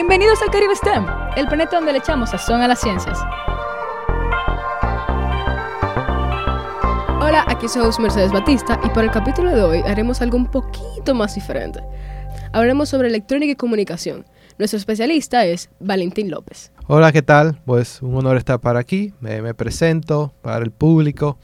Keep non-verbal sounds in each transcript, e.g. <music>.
Bienvenidos al Caribe STEM, el planeta donde le echamos sazón a las ciencias. Hola, aquí soy Mercedes Batista y para el capítulo de hoy haremos algo un poquito más diferente. Hablaremos sobre electrónica y comunicación. Nuestro especialista es Valentín López. Hola, ¿qué tal? Pues un honor estar para aquí. Me, presento para el público.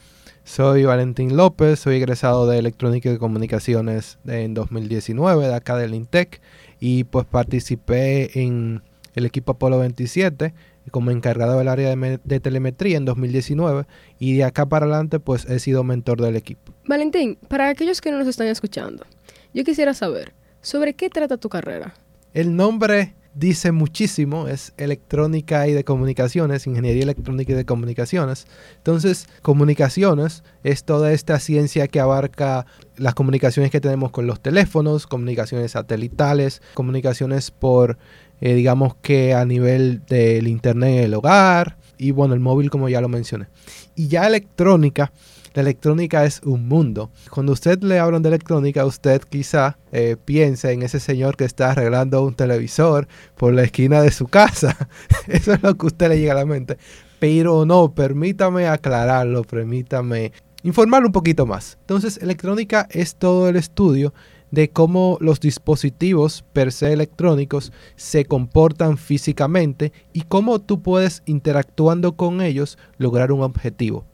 Soy Valentín López, soy egresado de Electrónica y Comunicaciones en 2019 de acá del INTEC y pues participé en el equipo Apolo 27 como encargado del área de, telemetría en 2019 y de acá para adelante pues he sido mentor del equipo. Valentín, para aquellos que no nos están escuchando, yo quisiera saber, ¿sobre qué trata tu carrera? El nombre dice muchísimo, es electrónica y de comunicaciones, ingeniería electrónica y de comunicaciones. Entonces, comunicaciones es toda esta ciencia que abarca las comunicaciones que tenemos con los teléfonos, comunicaciones satelitales, comunicaciones por, eh, digamos que a nivel del internet en el hogar y bueno, el móvil como ya lo mencioné. Y ya electrónica la electrónica es un mundo. Cuando usted le hablan de electrónica, usted quizá eh, piense en ese señor que está arreglando un televisor por la esquina de su casa. <laughs> Eso es lo que a usted le llega a la mente. Pero no, permítame aclararlo, permítame informar un poquito más. Entonces, electrónica es todo el estudio de cómo los dispositivos per se electrónicos se comportan físicamente y cómo tú puedes interactuando con ellos lograr un objetivo.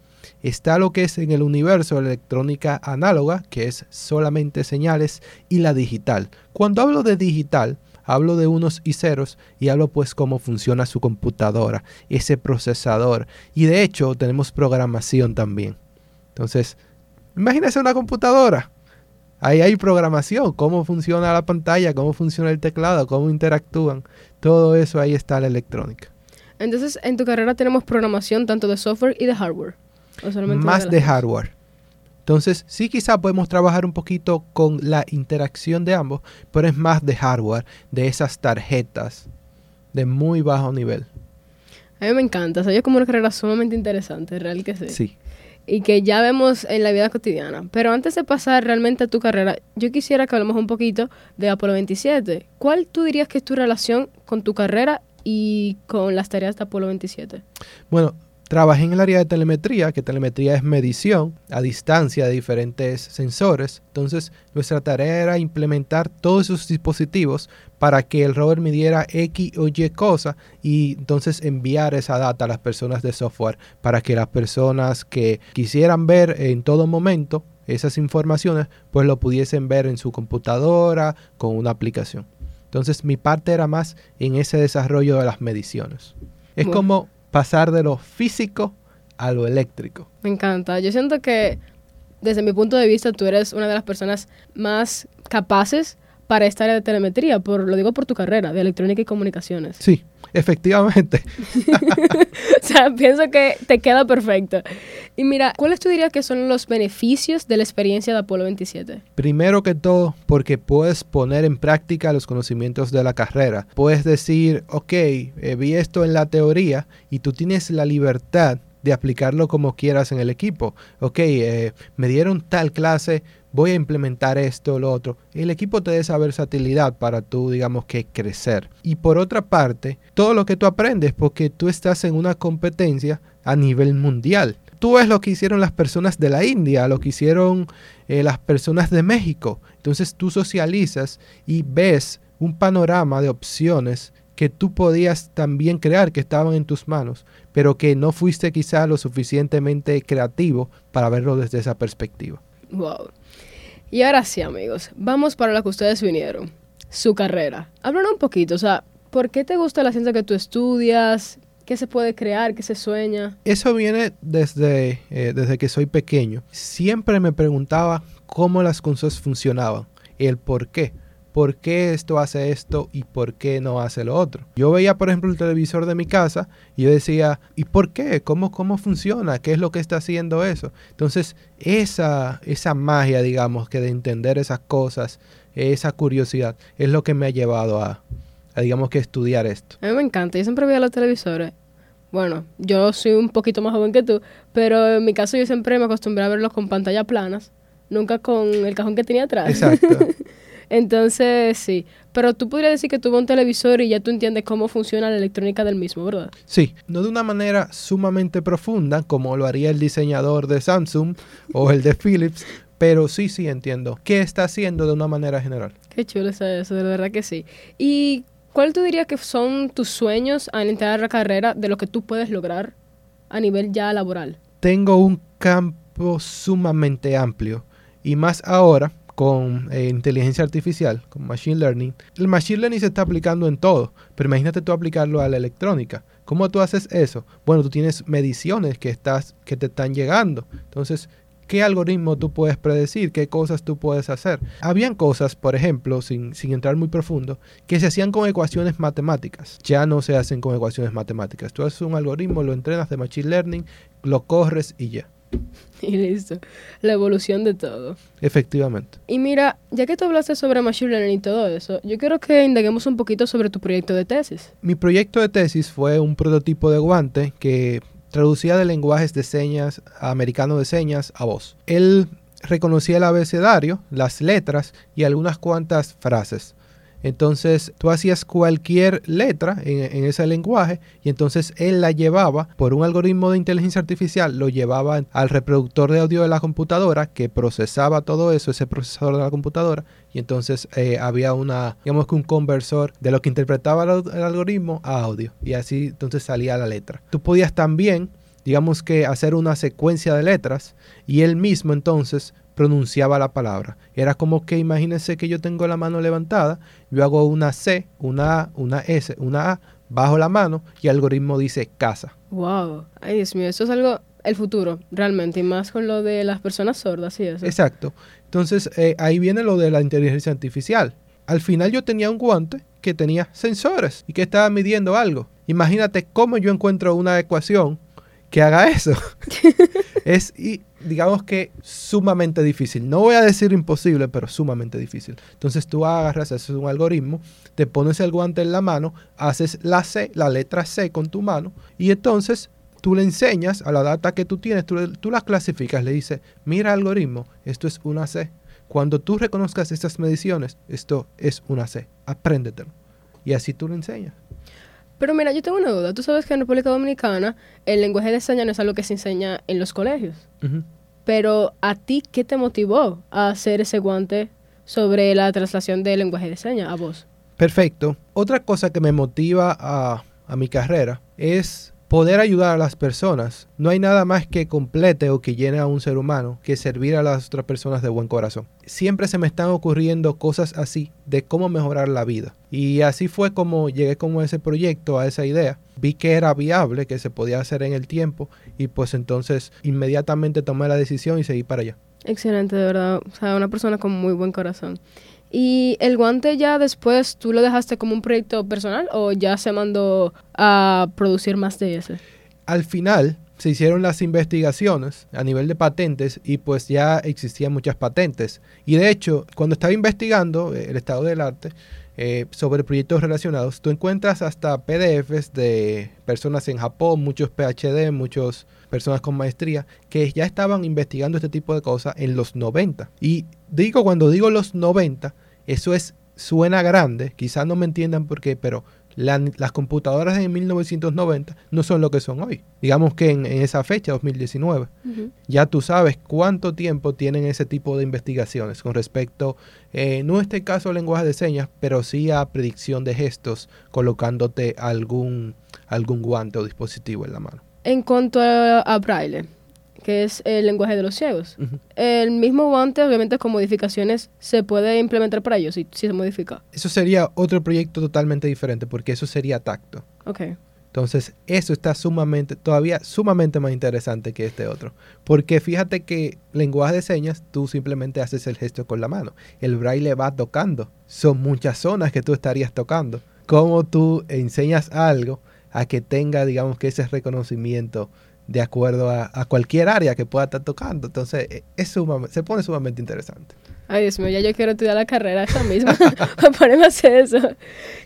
Está lo que es en el universo la electrónica análoga, que es solamente señales, y la digital. Cuando hablo de digital, hablo de unos y ceros y hablo pues cómo funciona su computadora, ese procesador. Y de hecho tenemos programación también. Entonces, imagínese una computadora. Ahí hay programación, cómo funciona la pantalla, cómo funciona el teclado, cómo interactúan. Todo eso ahí está la electrónica. Entonces, en tu carrera tenemos programación tanto de software y de hardware más de, hardware. Entonces, sí quizá podemos trabajar un poquito con la interacción de ambos, pero es más de hardware, de esas tarjetas de muy bajo nivel. A mí me encanta, o sea, yo como una carrera sumamente interesante, real que sí. Sí. Y que ya vemos en la vida cotidiana. Pero antes de pasar realmente a tu carrera, yo quisiera que hablemos un poquito de Apolo 27. ¿Cuál tú dirías que es tu relación con tu carrera y con las tareas de Apolo 27? Bueno, Trabajé en el área de telemetría, que telemetría es medición a distancia de diferentes sensores. Entonces, nuestra tarea era implementar todos esos dispositivos para que el rover midiera X o Y cosa y entonces enviar esa data a las personas de software para que las personas que quisieran ver en todo momento esas informaciones, pues lo pudiesen ver en su computadora con una aplicación. Entonces, mi parte era más en ese desarrollo de las mediciones. Es como pasar de lo físico a lo eléctrico. Me encanta. Yo siento que desde mi punto de vista tú eres una de las personas más capaces para esta área de telemetría, por, lo digo por tu carrera de electrónica y comunicaciones. Sí, efectivamente. <laughs> o sea, pienso que te queda perfecto. Y mira, ¿cuáles tú dirías que son los beneficios de la experiencia de Apolo 27? Primero que todo, porque puedes poner en práctica los conocimientos de la carrera. Puedes decir, ok, eh, vi esto en la teoría y tú tienes la libertad de aplicarlo como quieras en el equipo. Ok, eh, me dieron tal clase, voy a implementar esto o lo otro. El equipo te da esa versatilidad para tú, digamos que, crecer. Y por otra parte, todo lo que tú aprendes, porque tú estás en una competencia a nivel mundial. Tú ves lo que hicieron las personas de la India, lo que hicieron eh, las personas de México. Entonces tú socializas y ves un panorama de opciones que tú podías también crear, que estaban en tus manos, pero que no fuiste quizá lo suficientemente creativo para verlo desde esa perspectiva. Wow. Y ahora sí, amigos, vamos para lo que ustedes vinieron. Su carrera. Háblanos un poquito, o sea, ¿por qué te gusta la ciencia que tú estudias? ¿Qué se puede crear? ¿Qué se sueña? Eso viene desde, eh, desde que soy pequeño. Siempre me preguntaba cómo las cosas funcionaban, el por qué por qué esto hace esto y por qué no hace lo otro. Yo veía, por ejemplo, el televisor de mi casa y yo decía, ¿y por qué? ¿Cómo, cómo funciona? ¿Qué es lo que está haciendo eso? Entonces, esa, esa magia, digamos, que de entender esas cosas, esa curiosidad, es lo que me ha llevado a, digamos, que estudiar esto. A mí me encanta. Yo siempre veía los televisores. Bueno, yo soy un poquito más joven que tú, pero en mi caso yo siempre me acostumbré a verlos con pantalla planas, nunca con el cajón que tenía atrás. Exacto. <laughs> Entonces, sí. Pero tú podrías decir que tuvo un televisor y ya tú entiendes cómo funciona la electrónica del mismo, ¿verdad? Sí, no de una manera sumamente profunda como lo haría el diseñador de Samsung o el de Philips, pero sí, sí entiendo qué está haciendo de una manera general. Qué chulo es eso, de verdad que sí. ¿Y cuál tú dirías que son tus sueños al entrar a la carrera de lo que tú puedes lograr a nivel ya laboral? Tengo un campo sumamente amplio y más ahora con eh, inteligencia artificial, con machine learning. El machine learning se está aplicando en todo, pero imagínate tú aplicarlo a la electrónica. ¿Cómo tú haces eso? Bueno, tú tienes mediciones que, estás, que te están llegando. Entonces, ¿qué algoritmo tú puedes predecir? ¿Qué cosas tú puedes hacer? Habían cosas, por ejemplo, sin, sin entrar muy profundo, que se hacían con ecuaciones matemáticas. Ya no se hacen con ecuaciones matemáticas. Tú haces un algoritmo, lo entrenas de machine learning, lo corres y ya. <laughs> Y listo. La evolución de todo. Efectivamente. Y mira, ya que tú hablaste sobre Machine Learning y todo eso, yo quiero que indaguemos un poquito sobre tu proyecto de tesis. Mi proyecto de tesis fue un prototipo de guante que traducía de lenguajes de señas americano de señas a voz. Él reconocía el abecedario, las letras y algunas cuantas frases. Entonces tú hacías cualquier letra en, ese lenguaje y entonces él la llevaba por un algoritmo de inteligencia artificial, lo llevaba al reproductor de audio de la computadora que procesaba todo eso, ese procesador de la computadora y entonces eh, había una, digamos que un conversor de lo que interpretaba el algoritmo a audio y así entonces salía la letra. Tú podías también digamos que hacer una secuencia de letras y él mismo entonces pronunciaba la palabra. Era como que imagínense que yo tengo la mano levantada, yo hago una C, una A, una S, una A, bajo la mano y el algoritmo dice casa. Wow, ay Dios mío, eso es algo el futuro, realmente, y más con lo de las personas sordas y eso. Exacto. Entonces, eh, ahí viene lo de la inteligencia artificial. Al final yo tenía un guante que tenía sensores y que estaba midiendo algo. Imagínate cómo yo encuentro una ecuación que haga eso. <laughs> es, y, digamos que, sumamente difícil. No voy a decir imposible, pero sumamente difícil. Entonces tú agarras, haces un algoritmo, te pones el guante en la mano, haces la C, la letra C con tu mano, y entonces tú le enseñas a la data que tú tienes, tú, tú las clasificas, le dices, mira algoritmo, esto es una C. Cuando tú reconozcas estas mediciones, esto es una C. Apréndetelo. Y así tú le enseñas. Pero mira, yo tengo una duda. Tú sabes que en República Dominicana el lenguaje de señas no es algo que se enseña en los colegios. Pero a ti, ¿qué te motivó a hacer ese guante sobre la traslación del lenguaje de señas a vos? Perfecto. Otra cosa que me motiva a, a mi carrera es poder ayudar a las personas. No hay nada más que complete o que llene a un ser humano que servir a las otras personas de buen corazón. Siempre se me están ocurriendo cosas así de cómo mejorar la vida. Y así fue como llegué como ese proyecto, a esa idea. Vi que era viable, que se podía hacer en el tiempo y pues entonces inmediatamente tomé la decisión y seguí para allá. Excelente, de verdad. O sea, una persona con muy buen corazón. ¿Y el guante ya después tú lo dejaste como un proyecto personal o ya se mandó a producir más de ese? Al final se hicieron las investigaciones a nivel de patentes y pues ya existían muchas patentes. Y de hecho, cuando estaba investigando eh, el estado del arte eh, sobre proyectos relacionados, tú encuentras hasta PDFs de personas en Japón, muchos PhD, muchas personas con maestría, que ya estaban investigando este tipo de cosas en los 90. Y digo, cuando digo los 90, eso es, suena grande, quizás no me entiendan por qué, pero las computadoras en 1990 no son lo que son hoy. Digamos que en, esa fecha, 2019, ya tú sabes cuánto tiempo tienen ese tipo de investigaciones con respecto, eh, no en este caso a lenguaje de señas, pero sí a predicción de gestos, colocándote algún, algún guante o dispositivo en la mano. En cuanto a braille, que es el lenguaje de los ciegos. El mismo guante, obviamente con modificaciones, se puede implementar para ellos si, si, se modifica. Eso sería otro proyecto totalmente diferente porque eso sería tacto. Ok. Entonces, eso está sumamente, todavía sumamente más interesante que este otro. Porque fíjate que lenguaje de señas, tú simplemente haces el gesto con la mano. El braille va tocando. Son muchas zonas que tú estarías tocando. ¿Cómo tú enseñas algo a que tenga, digamos, que ese reconocimiento de acuerdo a, cualquier área que pueda estar tocando. Entonces, e, es se pone sumamente interesante. Ay, Dios mío, ya yo quiero estudiar la carrera esa misma <laughs> para ponerme a hacer eso.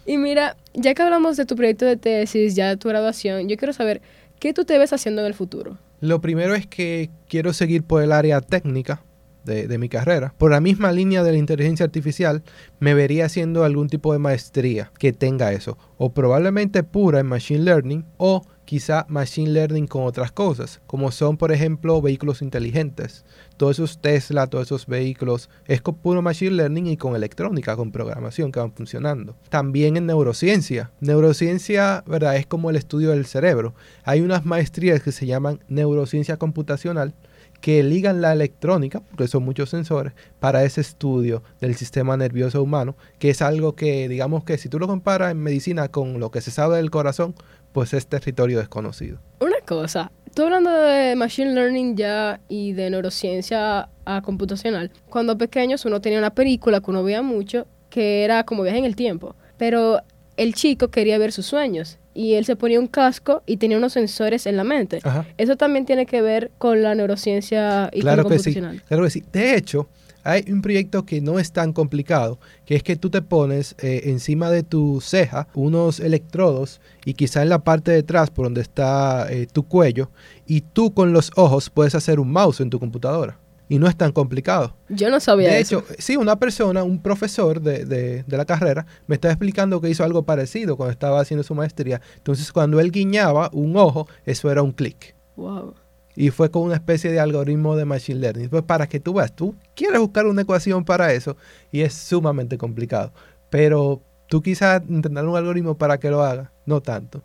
Y mira, ya que hablamos de tu proyecto de tesis, ya de tu graduación, yo quiero saber, ¿qué tú te ves haciendo en el futuro? Lo primero es que quiero seguir por el área técnica, de, mi carrera. Por la misma línea de la inteligencia artificial, me vería haciendo algún tipo de maestría que tenga eso. O probablemente pura en Machine Learning o quizá Machine Learning con otras cosas, como son por ejemplo vehículos inteligentes. Todos esos Tesla, todos esos vehículos, es con puro Machine Learning y con electrónica, con programación que van funcionando. También en neurociencia. Neurociencia, ¿verdad? Es como el estudio del cerebro. Hay unas maestrías que se llaman neurociencia computacional que ligan la electrónica, porque son muchos sensores, para ese estudio del sistema nervioso humano, que es algo que, digamos que si tú lo comparas en medicina con lo que se sabe del corazón, pues es territorio desconocido. Una cosa, tú hablando de Machine Learning ya y de neurociencia a computacional, cuando pequeños uno tenía una película que uno veía mucho, que era como viaje en el tiempo, pero el chico quería ver sus sueños y él se ponía un casco y tenía unos sensores en la mente. Eso también tiene que ver con la neurociencia y claro con que. Sí, claro que sí. De hecho, hay un proyecto que no es tan complicado, que es que tú te pones eh, encima de tu ceja unos electrodos y quizá en la parte de atrás, por donde está eh, tu cuello, y tú con los ojos puedes hacer un mouse en tu computadora y no es tan complicado. Yo no sabía de eso. hecho, sí, una persona, un profesor de, de, de, la carrera, me estaba explicando que hizo algo parecido cuando estaba haciendo su maestría. Entonces, cuando él guiñaba un ojo, eso era un clic. Wow. Y fue con una especie de algoritmo de Machine Learning. Pues para que tú veas, tú quieres buscar una ecuación para eso y es sumamente complicado. Pero tú quizás entrenar un algoritmo para que lo haga, no tanto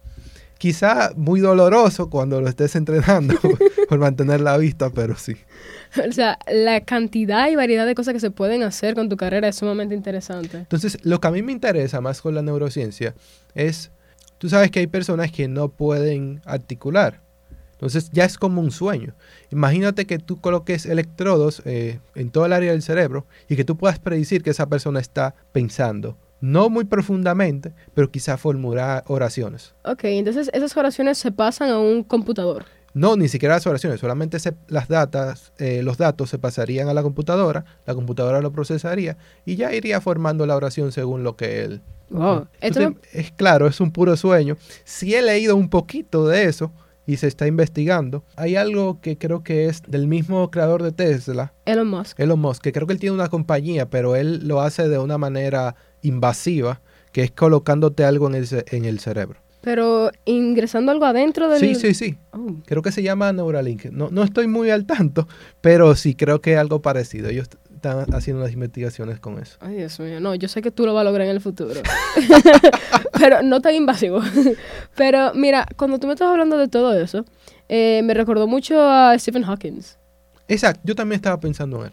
quizá muy doloroso cuando lo estés entrenando <laughs> por mantener la vista, pero sí. <laughs> O sea, la cantidad y variedad de cosas que se pueden hacer con tu carrera es sumamente interesante. Entonces, lo que a mí me interesa más con la neurociencia es, tú sabes que hay personas que no pueden articular. Entonces ya es como un sueño. Imagínate que tú coloques electrodos eh, en todo el área del cerebro y que tú puedas predecir que esa persona está pensando no muy profundamente, pero quizá formular oraciones. Ok, entonces esas oraciones se pasan a un computador. No, ni siquiera las oraciones, solamente las datas, eh, los datos se pasarían a la computadora, la computadora lo procesaría y ya iría formando la oración según lo que él. Wow. Entonces, es claro, es un puro sueño. Si he leído un poquito de eso y se está investigando, hay algo que creo que es del mismo creador de Tesla, Elon Musk. Elon Musk, que creo que él tiene una compañía, pero él lo hace de una manera invasiva, que es colocándote algo en el, en el cerebro. Pero ingresando algo adentro del... Sí, sí, sí. Oh. Creo que se llama Neuralink. No, no estoy muy al tanto, pero sí creo que es algo parecido. Ellos están haciendo unas investigaciones con eso. Ay, Dios mío. No, yo sé que tú lo vas a lograr en el futuro. <laughs> pero no tan invasivo. pero mira, cuando tú me estás hablando de todo eso, eh, me recordó mucho a Stephen Hawking. Exacto, yo también estaba pensando en él.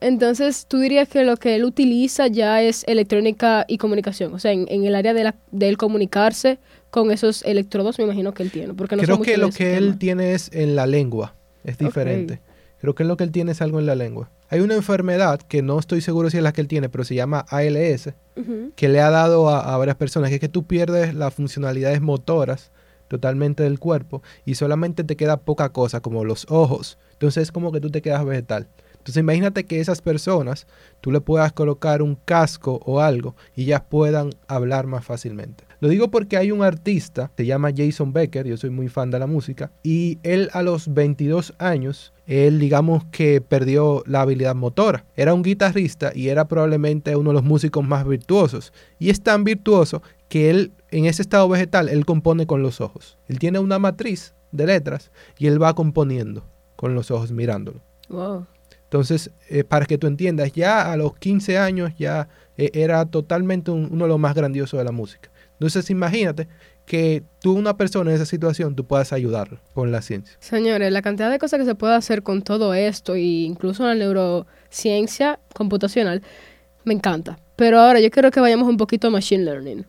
Entonces, tú dirías que lo que él utiliza ya es electrónica y comunicación, o sea, en, en el área de, la, de él comunicarse con esos electrodos, me imagino que él tiene. Porque no Creo que lo que él tiene es en la lengua, es diferente. Okay. Creo que lo que él tiene es algo en la lengua. Hay una enfermedad que no estoy seguro si es la que él tiene, pero se llama ALS, uh -huh. que le ha dado a, a, varias personas, que es que tú pierdes las funcionalidades motoras totalmente del cuerpo y solamente te queda poca cosa, como los ojos. Entonces es como que tú te quedas vegetal. Entonces imagínate que esas personas tú le puedas colocar un casco o algo y ya puedan hablar más fácilmente. Lo digo porque hay un artista, se llama Jason Becker, yo soy muy fan de la música, y él a los 22 años, él digamos que perdió la habilidad motora. Era un guitarrista y era probablemente uno de los músicos más virtuosos. Y es tan virtuoso que él, en ese estado vegetal, él compone con los ojos. Él tiene una matriz de letras y él va componiendo con los ojos mirándolo. Wow. Entonces, eh, para que tú entiendas, ya a los 15 años ya eh, era totalmente un, uno de los más grandiosos de la música. Entonces, imagínate que tú, una persona en esa situación, tú puedas ayudarlo con la ciencia. Señores, la cantidad de cosas que se puede hacer con todo esto, e incluso la neurociencia computacional, me encanta. Pero ahora yo quiero que vayamos un poquito a Machine Learning.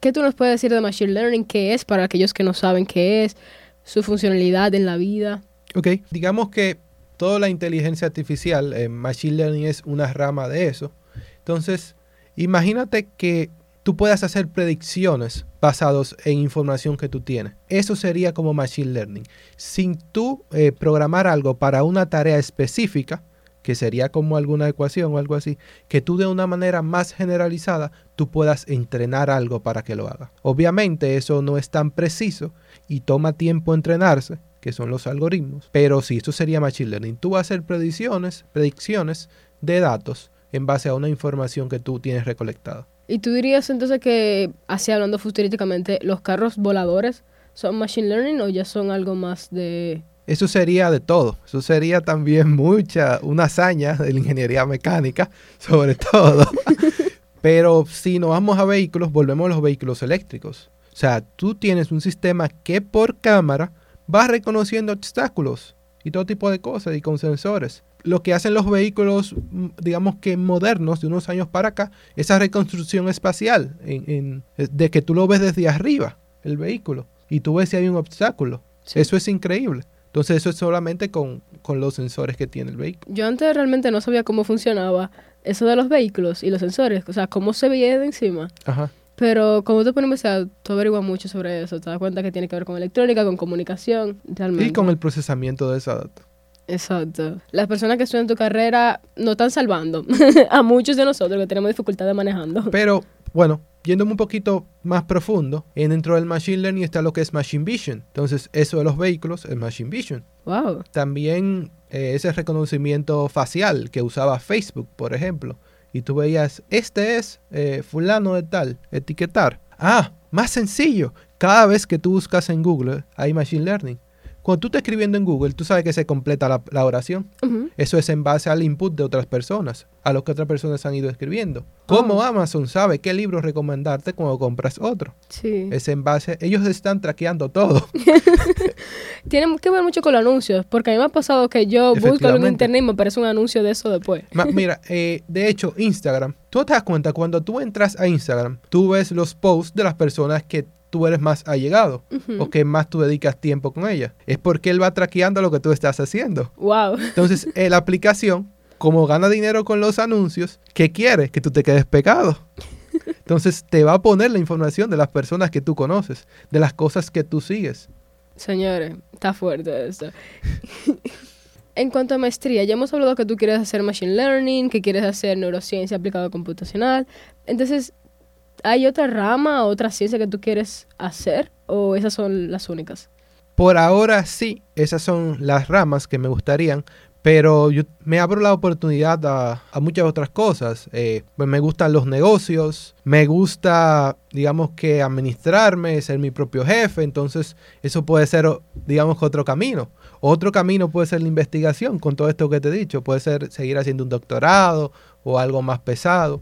¿Qué tú nos puedes decir de Machine Learning? ¿Qué es para aquellos que no saben qué es? ¿Su funcionalidad en la vida? Ok, digamos que toda la inteligencia artificial, eh, Machine Learning es una rama de eso. Entonces, imagínate que tú puedas hacer predicciones basadas en información que tú tienes. Eso sería como Machine Learning. Sin tú eh, programar algo para una tarea específica, que sería como alguna ecuación o algo así, que tú de una manera más generalizada tú puedas entrenar algo para que lo haga. Obviamente eso no es tan preciso y toma tiempo entrenarse, que son los algoritmos. Pero sí, esto sería Machine Learning. Tú vas a hacer predicciones, predicciones de datos en base a una información que tú tienes recolectada. ¿Y tú dirías entonces que, así hablando futurísticamente, los carros voladores son Machine Learning o ya son algo más de... Eso sería de todo. Eso sería también mucha, una hazaña de la ingeniería mecánica, <laughs> sobre todo. <laughs> Pero si nos vamos a vehículos, volvemos a los vehículos eléctricos. O sea, tú tienes un sistema que por cámara va reconociendo obstáculos y todo tipo de cosas y con sensores. Lo que hacen los vehículos, mm, digamos que modernos de unos años para acá, esa reconstrucción espacial, en, de que tú lo ves desde arriba, el vehículo, y tú ves si hay un obstáculo. Eso es increíble. Entonces eso es solamente con, con, los sensores que tiene el vehículo. Yo antes realmente no sabía cómo funcionaba eso de los vehículos y los sensores, o sea, cómo se veía de encima. Ajá. Pero como tú pones a tú averiguas mucho sobre eso, te das cuenta que tiene que ver con electrónica, con comunicación, realmente. Y con el procesamiento de esa data. Exacto. Las personas que estudian tu carrera no están salvando <laughs> a muchos de nosotros que tenemos dificultad de manejando. Pero, bueno, yéndome un poquito más profundo, en dentro del Machine Learning está lo que es Machine Vision. Entonces, eso de los vehículos es Machine Vision. Wow. También eh, ese reconocimiento facial que usaba Facebook, por ejemplo. Y tú veías, este es eh, fulano de tal, etiquetar. Ah, más sencillo. Cada vez que tú buscas en Google hay Machine Learning. Cuando tú estás escribiendo en Google, tú sabes que se completa la, oración. Eso es en base al input de otras personas, a lo que otras personas han ido escribiendo. Como oh. Amazon sabe qué libro recomendarte cuando compras otro. Sí. Es en base, ellos están traqueando todo. <laughs> Tiene que ver mucho con los anuncios, porque a mí me ha pasado que yo busco en internet y me aparece un anuncio de eso después. mira, <laughs> eh, de hecho, Instagram, tú te das cuenta, cuando tú entras a Instagram, tú ves los posts de las personas que tú eres más allegado o que más tú dedicas tiempo con ella. Es porque él va traqueando lo que tú estás haciendo. Wow. Entonces, <laughs> eh, la aplicación, como gana dinero con los anuncios, ¿qué quiere? Que tú te quedes pegado. Entonces, te va a poner la información de las personas que tú conoces, de las cosas que tú sigues. Señores, está fuerte eso. <laughs> en cuanto a maestría, ya hemos hablado que tú quieres hacer Machine Learning, que quieres hacer neurociencia aplicada computacional. Entonces, ¿Hay otra rama, otra ciencia que tú quieres hacer o esas son las únicas? Por ahora sí, esas son las ramas que me gustarían, pero yo me abro la oportunidad a, muchas otras cosas. Eh, pues me gustan los negocios, me gusta, digamos que administrarme, ser mi propio jefe, entonces eso puede ser, digamos, otro camino. Otro camino puede ser la investigación, con todo esto que te he dicho, puede ser seguir haciendo un doctorado o algo más pesado.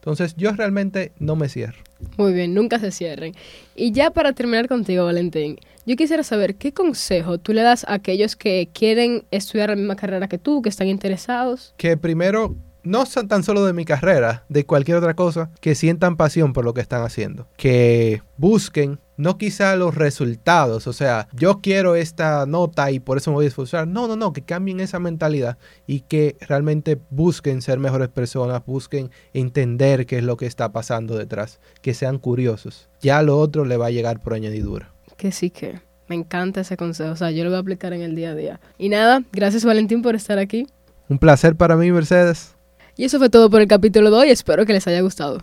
Entonces yo realmente no me cierro. Muy bien, nunca se cierren. Y ya para terminar contigo, Valentín, yo quisiera saber qué consejo tú le das a aquellos que quieren estudiar la misma carrera que tú, que están interesados. Que primero no son tan solo de mi carrera, de cualquier otra cosa, que sientan pasión por lo que están haciendo. Que busquen no quizá los resultados, o sea, yo quiero esta nota y por eso me voy a esforzar. No, no, no, que cambien esa mentalidad y que realmente busquen ser mejores personas, busquen entender qué es lo que está pasando detrás, que sean curiosos. Ya lo otro le va a llegar por añadidura. Que sí que. Me encanta ese consejo, o sea, yo lo voy a aplicar en el día a día. Y nada, gracias Valentín por estar aquí. Un placer para mí, Mercedes. Y eso fue todo por el capítulo de hoy, espero que les haya gustado.